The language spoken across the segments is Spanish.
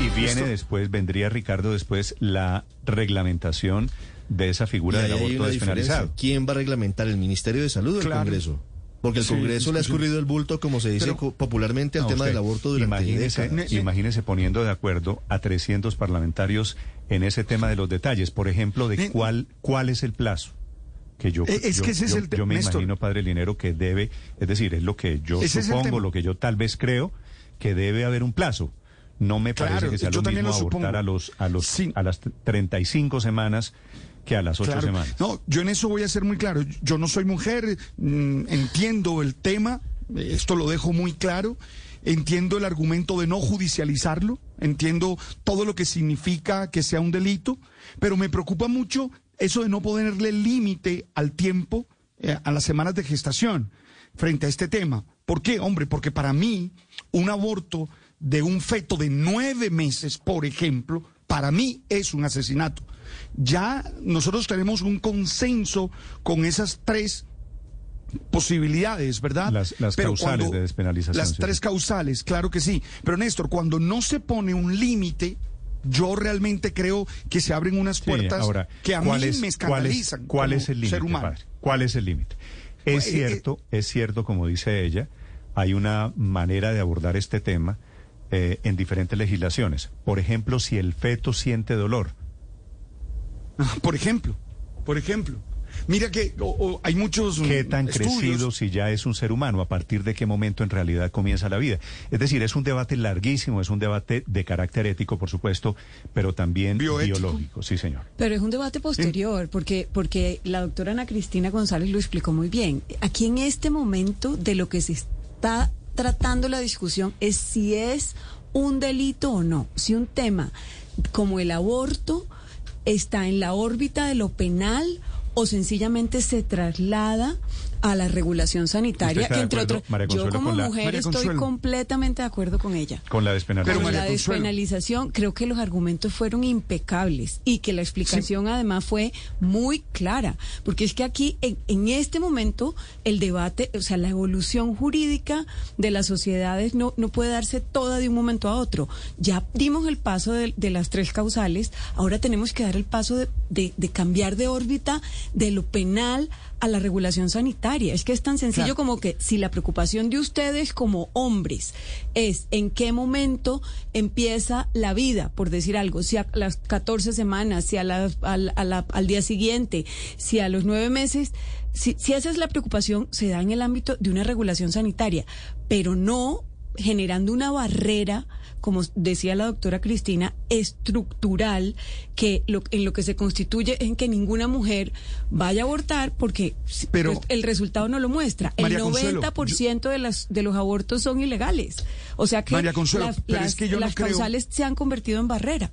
Y viene después, vendría Ricardo después la reglamentación de esa figura del aborto despenalizado. ¿Quién va a reglamentar? ¿El Ministerio de Salud o el. Congreso? Porque el Sí, Congreso le ha escurrido el bulto, como se dice Pero- popularmente, al No, tema usted del aborto durante imagínese, décadas. imagínese poniendo de acuerdo a 300 parlamentarios en ese tema de los detalles. Por ejemplo, de cuál, cuál es el plazo. Que yo, Eh, es yo- que ese es el yo me Néstor. imagino, padre Linero, que debe, es decir, es lo que yo Ese supongo, lo que yo tal vez creo, que debe haber un plazo. No me parece Claro, que sea lo mismo lo abortar a los, a los, Sí. a las 35 semanas que a las 8 Claro. semanas. No, yo en eso voy a ser muy claro. Yo no soy mujer, mm, entiendo el tema, esto lo dejo muy claro. Entiendo el argumento de no judicializarlo, entiendo todo lo que significa que sea un delito, pero me preocupa mucho eso de no ponerle límite al tiempo, eh, a las semanas de gestación frente a este tema. ¿Por qué? Hombre, porque para mí un aborto de un feto de nueve meses, por ejemplo, para mí es un asesinato. Ya nosotros tenemos un consenso con esas tres posibilidades, ¿verdad? Las- las causales de despenalización, Las sí, tres causales, claro que sí. Pero Néstor, cuando no se pone un límite, yo realmente creo que se abren unas Sí, puertas ahora, que a mí ¿cuál es- me escandalizan. ¿Cuál es, cuál como es el límite, ser humano. padre? ¿Cuál es el límite? Es Eh, eh, cierto, es cierto, como dice ella, hay una manera de abordar este tema eh, en diferentes legislaciones. Por ejemplo, si el feto siente dolor. Ah, Por ejemplo, por ejemplo. Mira que o- o hay muchos ¿Qué mm, tan estudios. crecido si ya es un ser humano? ¿A partir de qué momento en realidad comienza la vida? Es decir, es un debate larguísimo, es un debate de carácter ético, por supuesto, pero también Bioético. biológico. Sí, señor. Pero es un debate posterior, porque, porque la doctora Ana Cristina González lo explicó muy bien. Aquí en este momento de lo que se está tratando la discusión es si es un delito o no, si un tema como el aborto está en la órbita de lo penal o sencillamente se traslada a la regulación sanitaria, que entre otros, yo como mujer estoy completamente de acuerdo con ella. Con la despenalización. Pero la despenalización, creo que los argumentos fueron impecables y que la explicación además fue muy clara, porque es que aquí, en, en este momento, el debate, o sea, la evolución jurídica de las sociedades no, no puede darse toda de un momento a otro. Ya dimos el paso de, de las tres causales, ahora tenemos que dar el paso de, de- de cambiar de órbita de lo penal a la regulación sanitaria. Es que es tan sencillo Claro. como que si la preocupación de ustedes como hombres es en qué momento empieza la vida, por decir algo, si a las 14 semanas, si a la- a la- al día siguiente, si a los nueve meses, si, si esa es la preocupación, se da en el ámbito de una regulación sanitaria, pero no generando una barrera, como decía la doctora Cristina, estructural, que lo, en lo que se constituye en que ninguna mujer vaya a abortar porque si- Pero- pues, el resultado no lo muestra. María el Consuelo, 90% de, las, de los abortos son ilegales. O sea que, María Consuelo, las, pero es las- que yo no las creo- causales se han convertido en barrera.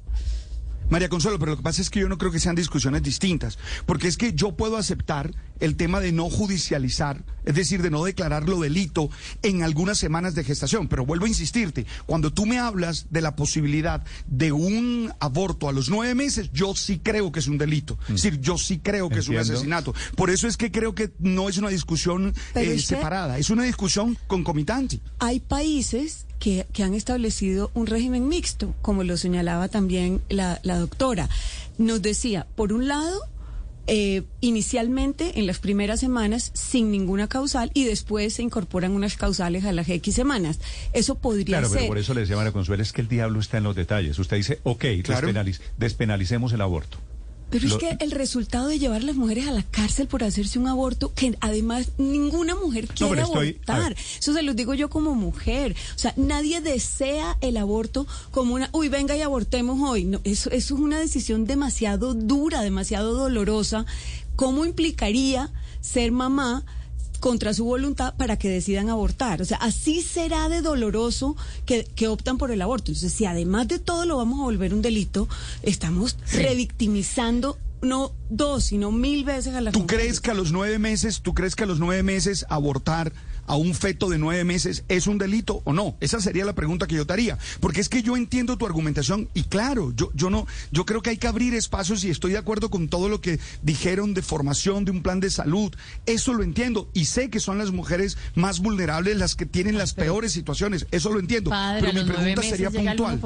María Consuelo, pero lo que pasa es que yo no creo que sean discusiones distintas, porque es que yo puedo aceptar el tema de no judicializar, es decir, de no declararlo delito en algunas semanas de gestación, pero vuelvo a insistirte, cuando tú me hablas de la posibilidad de un aborto a los nueve meses, yo sí creo que es un delito, es decir, yo sí creo que es un asesinato. Por eso es que creo que no es una discusión eh, es que- separada, es una discusión concomitante. Hay países que, que han establecido un régimen mixto, como lo señalaba también la, la doctora. Nos decía, por un lado, eh, inicialmente en las primeras semanas sin ninguna causal y después se incorporan unas causales a las X semanas. Eso podría Claro, ser. pero por eso le decía María Consuelo, es que el diablo está en los detalles. Usted dice, ok, Claro. despenaliz- despenalicemos el aborto. Pero Lo- es que el resultado de llevar a las mujeres a la cárcel por hacerse un aborto, que además ninguna mujer quiere estoy- abortar. Eso se los digo yo como mujer. O sea, nadie desea el aborto como una, uy, venga y abortemos hoy. No, eso, eso es una decisión demasiado dura, demasiado dolorosa. ¿Cómo implicaría ser mamá? Contra su voluntad para que decidan abortar. O sea, así será de doloroso que, que optan por el aborto. Entonces, si además de todo lo vamos a volver un delito, estamos revictimizando no dos, sino mil veces a la ¿Tú crees que a los nueve meses, tú crees que a los nueve meses abortar a un feto de nueve meses es un delito o no? Esa sería la pregunta que yo te haría. Porque es que yo entiendo tu argumentación y claro, yo, yo no, yo creo que hay que abrir espacios y estoy de acuerdo con todo lo que dijeron de formación, de un plan de salud. Eso lo entiendo y sé que son las mujeres más vulnerables las que tienen las peores situaciones. Eso lo entiendo. Padre, Pero mi pregunta sería puntual.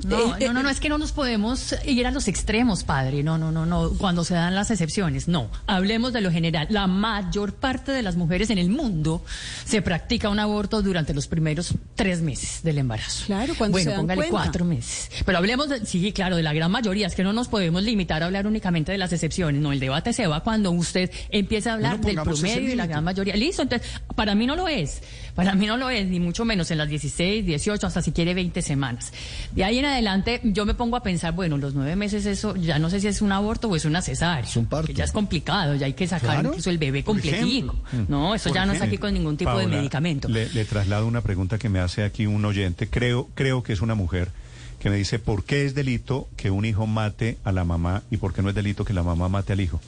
1%. No, no, no, no, es que no nos podemos ir a los extremos, padre. No, no, no, no. Cuando se dan las excepciones, no. Hablemos de lo general. La mayor parte de las mujeres en el mundo se practica un aborto durante los primeros tres meses del embarazo. Claro, cuando bueno, se dan póngale cuenta. cuatro meses. Pero hablemos, de, sí, claro, de la gran mayoría. Es que no nos podemos limitar a hablar únicamente de las excepciones. No, el debate se va cuando usted empieza a hablar Bueno, del promedio y la gran mayoría. Listo, entonces, para mí no lo es. Para mí no lo es, ni mucho menos en las 16, 18, hasta si quiere 20 semanas. De ahí en adelante, yo me pongo a pensar, bueno, los nueve meses, eso ya no sé si es un aborto o es una cesárea. Es un parto. Que ya es complicado, ya hay que sacar Claro, incluso el bebé completico. No, eso Por ya no está aquí con ningún tipo de medicamento. Le, le traslado una pregunta que me hace aquí un oyente, creo, creo que es una mujer, que me dice, ¿por qué es delito que un hijo mate a la mamá y por qué no es delito que la mamá mate al hijo?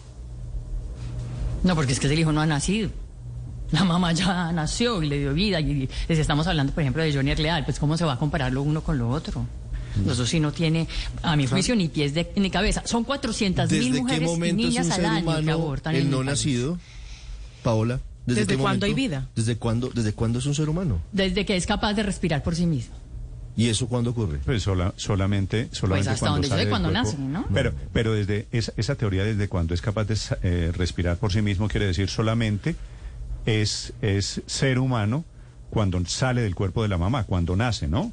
No, porque es que el hijo no ha nacido. La mamá ya nació y le dio vida. Y, y si estamos hablando, por ejemplo, de Johnny Leal, pues ¿cómo se va a comparar lo uno con lo otro? Eso sí no tiene, a mi juicio, ni pies de- ni cabeza. Son 400 mil ¿Desde qué mujeres y niñas al año que abortan el no nacido? Paola. ¿Desde, ¿Desde qué cuándo hay vida? ¿Desde cuándo, ¿Desde cuándo es un ser humano? Desde que es capaz de respirar por sí mismo. ¿Y eso cuándo ocurre? Pues sola- solamente, solamente Pues hasta cuando donde yo sale cuando cuerpo. nace, ¿no? Pero, pero desde esa, esa teoría, desde cuando es capaz de eh, respirar por sí mismo, quiere decir solamente es, es ser humano cuando sale del cuerpo de la mamá, cuando nace, ¿no?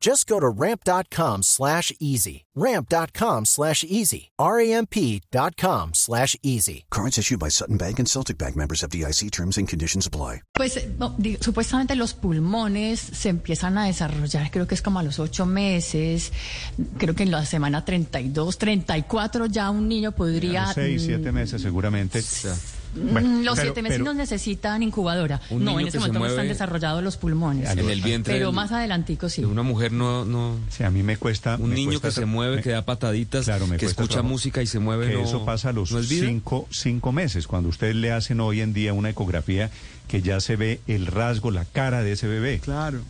Just go to ramp.com slash easy. Ramp.com slash easy. R-A-M-P dot com slash easy. Cards issued by Sutton Bank and Celtic Bank members of DIC terms and conditions apply. Pues no, digo, supuestamente los pulmones se empiezan a desarrollar, creo que es como a los ocho meses, creo que en la semana 32, 34 ya un niño podría... los seis, mm, siete meses seguramente. Mm, Bueno, los pero- siete no necesitan incubadora. No, en ese se momento no están desarrollados los pulmones. En el vientre Pero del- más adelantico sí. una mujer no, no Sí, a mí me cuesta... un me niño cuesta que se mueve, me- que da pataditas, Claro, me que escucha trabajo. música y se mueve. Que no- eso pasa a los cinco, cinco meses, cuando usted le hacen hoy en día una ecografía que ya se ve el rasgo, la cara de ese bebé. Claro.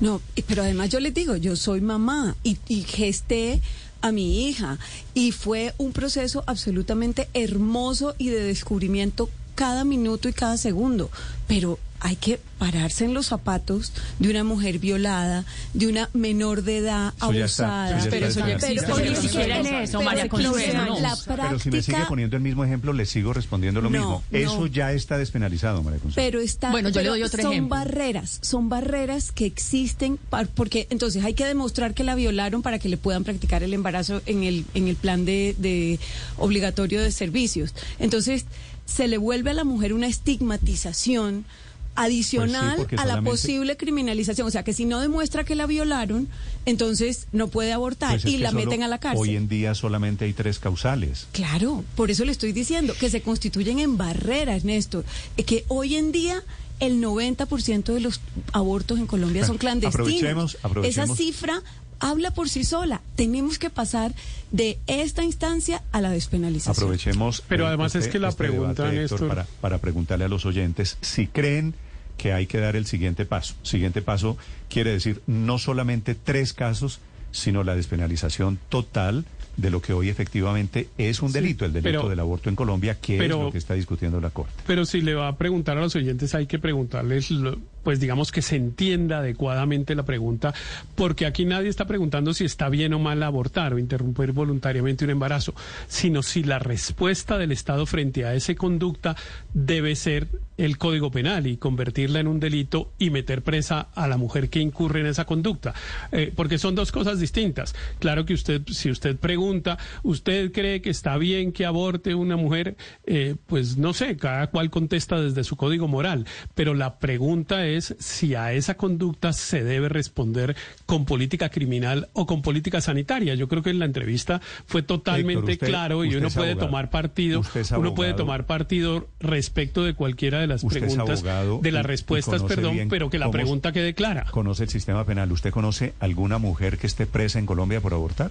No, pero además yo les digo, yo soy mamá y, y gesté a mi hija. Y fue un proceso absolutamente hermoso y de descubrimiento cada minuto y cada segundo, pero hay que pararse en los zapatos de una mujer violada, de una menor de edad Eso ya está, abusada. Pero eso ya despenalizado. existe, pero ni siquiera en eso, María que Consuelo, no. La Pero si me sigue poniendo el mismo ejemplo, le sigo respondiendo lo No, mismo. no. Eso ya está despenalizado, María Consuelo. Pero está, Bueno, yo le doy otro son ejemplo. barreras, son barreras que existen par- porque entonces hay que demostrar que la violaron para que le puedan practicar el embarazo en el en el plan de, de obligatorio de servicios. Entonces se le vuelve a la mujer una estigmatización adicional Pues sí, porque a la solamente- posible criminalización, o sea que si no demuestra que la violaron, entonces no puede abortar Pues es y la meten a la cárcel. Hoy en día solamente hay tres causales. Claro, por eso le estoy diciendo que se constituyen en barreras, Néstor. Eh, Que hoy en día el 90% de los abortos en Colombia son clandestinos. aprovechemos- aprovechemos. Esa cifra habla por sí sola. Tenemos que pasar de esta instancia a la despenalización. Aprovechemos. Pero eh, además es que la pregunta, debate, Héctor, Néstor- para, para preguntarle a los oyentes si creen que hay que dar el siguiente paso. Siguiente paso quiere decir no solamente tres casos, sino la despenalización total de lo que hoy efectivamente es un delito, el delito pero- del aborto en Colombia, que pero- es lo que está discutiendo la Corte. Pero si le va a preguntar a los oyentes, hay que preguntarles, lo- pues digamos que se entienda adecuadamente la pregunta, porque aquí nadie está preguntando si está bien o mal abortar o interrumpir voluntariamente un embarazo, sino si la respuesta del Estado frente a esa conducta debe ser el Código Penal y convertirla en un delito y meter presa a la mujer que incurre en esa conducta, Eh, porque son dos cosas distintas. Claro que usted, si usted pregunta, ¿usted cree que está bien que aborte una mujer? Eh, pues no sé, cada cual contesta desde su código moral, pero la pregunta es si a esa conducta se debe responder con política criminal o con política sanitaria. Yo creo que en la entrevista fue totalmente usted- claro y uno es puede abogado. tomar partido, es uno puede tomar partido respecto de cualquiera de las es preguntas, abogado de las respuestas, perdón, bien pero que la pregunta quede clara. ¿Conoce el sistema penal? ¿Usted conoce alguna mujer que esté presa en Colombia por abortar?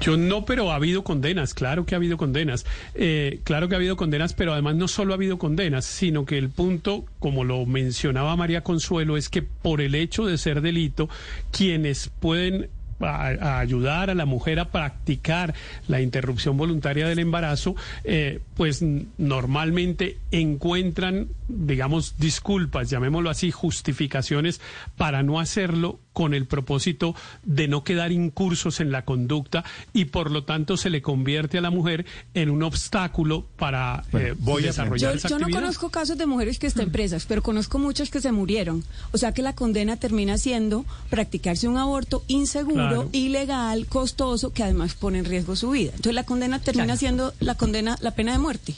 Yo no, pero ha habido condenas, claro que ha habido condenas, Eh, claro que ha habido condenas, pero además no solo ha habido condenas, sino que el punto, como lo mencionaba María Consuelo, es que por el hecho de ser delito, quienes pueden ayudar a la mujer a practicar la interrupción voluntaria del embarazo, eh, pues normalmente encuentran, digamos, disculpas, llamémoslo así, justificaciones para no hacerlo con el propósito de no quedar incursos en la conducta y por lo tanto se le convierte a la mujer en un obstáculo para Bueno, eh, voy a desarrollar Yo, esa yo no actividad. conozco casos de mujeres que estén presas, pero conozco muchas que se murieron. O sea que la condena termina siendo practicarse un aborto inseguro, Claro. ilegal, costoso, que además pone en riesgo su vida. Entonces la condena termina Claro. siendo la condena, la pena de muerte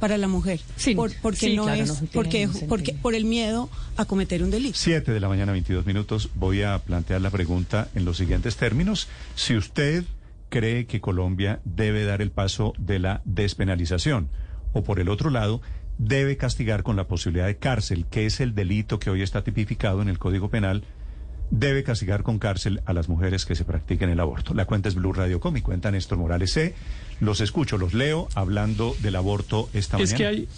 para la mujer. Sí, Por- porque sí, no claro, es, no porque, porque por el miedo a cometer un delito. 7 de la mañana, 22 minutos. Voy a plantear la pregunta en los siguientes términos. Si usted cree que Colombia debe dar el paso de la despenalización o por el otro lado, debe castigar con la posibilidad de cárcel, que es el delito que hoy está tipificado en el Código Penal, debe castigar con cárcel a las mujeres que se practiquen el aborto. La cuenta es Blue Radio Com y cuenta Néstor Morales C. Los escucho, los leo hablando del aborto esta Es mañana. que hay,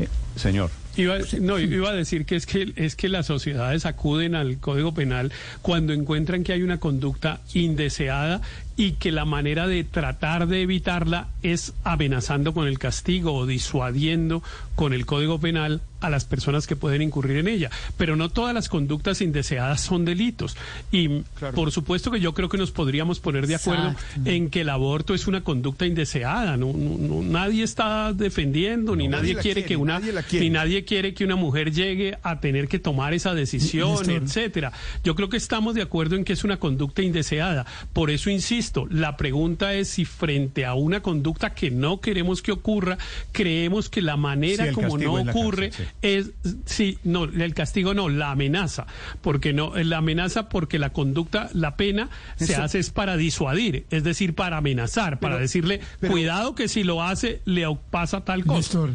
Eh, señor. Iba, no, iba a decir que es que es que las sociedades acuden al Código Penal cuando encuentran que hay una conducta indeseada y que la manera de tratar de evitarla es amenazando con el castigo o disuadiendo con el Código Penal a las personas que pueden incurrir en ella. Pero no todas las conductas indeseadas son delitos. Y por supuesto que yo creo que nos podríamos poner de acuerdo Exacto. en que el aborto es una conducta indeseada. No, no- no- nadie está defendiendo, ni Nadie quiere quiere, que una nadie ni nadie quiere que una mujer llegue a tener que tomar esa decisión, etcétera. Yo creo que estamos de acuerdo en que es una conducta indeseada. Por eso insisto, la pregunta es si frente a una conducta que no queremos que ocurra, creemos que la manera Sí, como no ocurre cárcel, es sí, no, el castigo no, la amenaza, porque no la amenaza porque la conducta, la pena se hace es para disuadir, es decir, para amenazar, para Pero- decirle, pero- cuidado que si lo hace le pasa tal cosa. Néstor,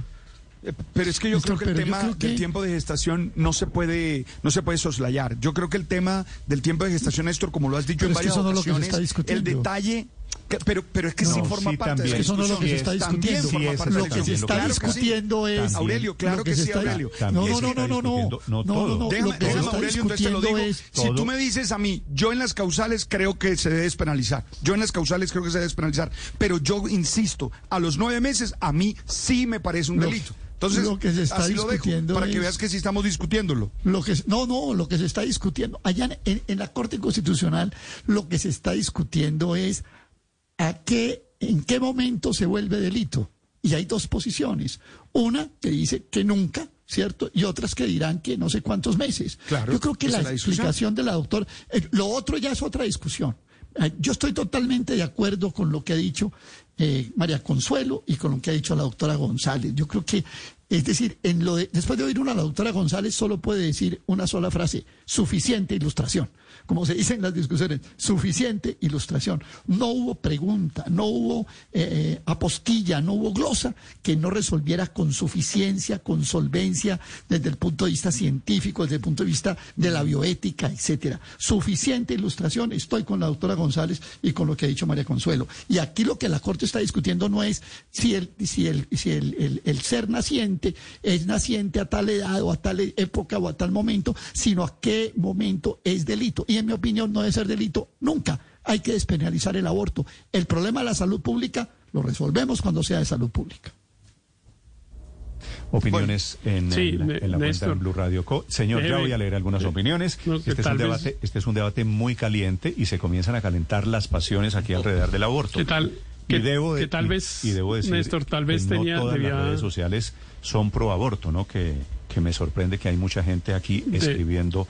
Pero es que yo Néstor, creo que el tema que- del tiempo de gestación no se puede no se puede soslayar. Yo creo que el tema del tiempo de gestación, Néstor, como lo has dicho Pero en es que varias eso no es lo que se ocasiones, está discutiendo. el detalle que- pero pero es que sí No, forma sí, parte de también. la Es que eso no es lo que se discusión. está También discutiendo. forma Sí, parte de la Lo que se está sí. discutiendo es. Aurelio, claro que, sí, Aurelio. No, no, no, no, no, no. no No, no, no. Déjame, Lo que se déjame, está Aurelio, entonces te lo digo. es. Si todo. tú me dices a mí, yo en las causales creo que se debe despenalizar. Yo en las causales creo que se debe despenalizar. Pero yo insisto, a los nueve meses, a mí sí me parece un Lo- delito. Entonces, lo que se está así lo dejo, discutiendo para que veas que sí estamos discutiéndolo. Lo que no, no, lo que se está discutiendo allá en, en la Corte Constitucional, lo que se está discutiendo es a qué, en qué momento se vuelve delito. Y hay dos posiciones. Una que dice que nunca, ¿cierto? Y otras que dirán que no sé cuántos meses. Claro, Yo creo que la explicación de la doctora, eh, lo otro ya es otra discusión. Yo estoy totalmente de acuerdo con lo que ha dicho eh, María Consuelo y con lo que ha dicho la doctora González. Yo creo que, es decir, en lo de- después de oír una a la doctora González, solo puede decir una sola frase, suficiente ilustración. Como se dice en las discusiones, suficiente ilustración. No hubo pregunta, no hubo eh, apostilla, no hubo glosa que no resolviera con suficiencia, con solvencia, desde el punto de vista científico, desde el punto de vista de la bioética, etcétera. Suficiente ilustración, estoy con la doctora González y con lo que ha dicho María Consuelo. Y aquí lo que la Corte Está discutiendo no es si el, si el, si el, el- el ser naciente es naciente a tal edad o a tal época o a tal momento, sino a qué momento es delito. Y en mi opinión no debe ser delito nunca. Hay que despenalizar el aborto. El problema de la salud pública lo resolvemos cuando sea de salud pública. Opiniones en, Sí, en la, en la cuenta de Blue Radio Co. Señor, ya Déjeme- voy a leer algunas eh, opiniones. no, este, es un vez- debate, este es un debate muy caliente y se comienzan a calentar las pasiones aquí alrededor del aborto. ¿Qué tal? Y que- debo, de- que tal y- vez, y debo decir Néstor, tal vez que tenía- no todas debía- las redes sociales son pro aborto, ¿no? Que, que me sorprende que hay mucha gente aquí De- escribiendo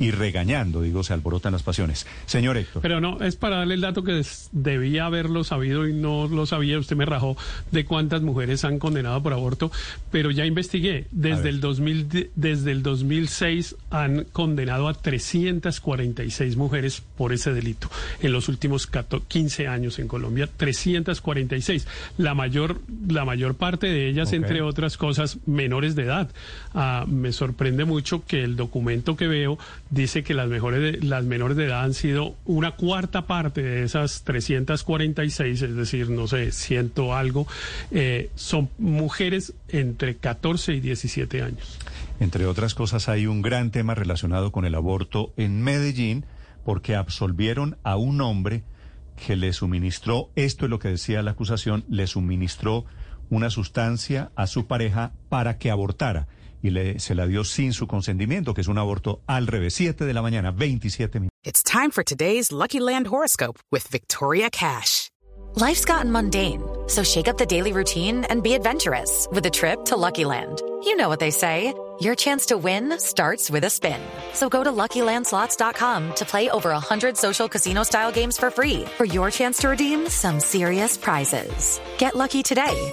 y regañando, digo, se alborotan las pasiones. Señor Héctor. Pero no, es para darle el dato que des- debía haberlo sabido y no lo sabía. Usted me rajó de cuántas mujeres han condenado por aborto, pero ya investigué. Desde el, 2000, de- desde el 2006 han condenado a 346 mujeres por ese delito. En los últimos 14 15 años en Colombia, 346. La mayor, la mayor parte de ellas, entre otras cosas, menores de edad. Ah, me sorprende mucho que el documento que veo dice que las, mejores de- las menores de edad han sido una cuarta parte de esas 346, es decir, no sé, ciento algo, eh, son mujeres entre 14 y 17 años. Entre otras cosas, hay un gran tema relacionado con el aborto en Medellín, porque absolvieron a un hombre que le suministró, esto es lo que decía la acusación, le suministró una sustancia a su pareja para que abortara. Y le, se la dio sin su consentimiento, que es un aborto al revés. 7 de la mañana, 27 minutos. It's time for today's Lucky Land horoscope with Victoria Cash. Life's gotten mundane, so shake up the daily routine and be adventurous with a trip to Lucky Land. You know what they say your chance to win starts with a spin. So go to luckylandslots.com to play over 100 social casino style games for free for your chance to redeem some serious prizes. Get lucky today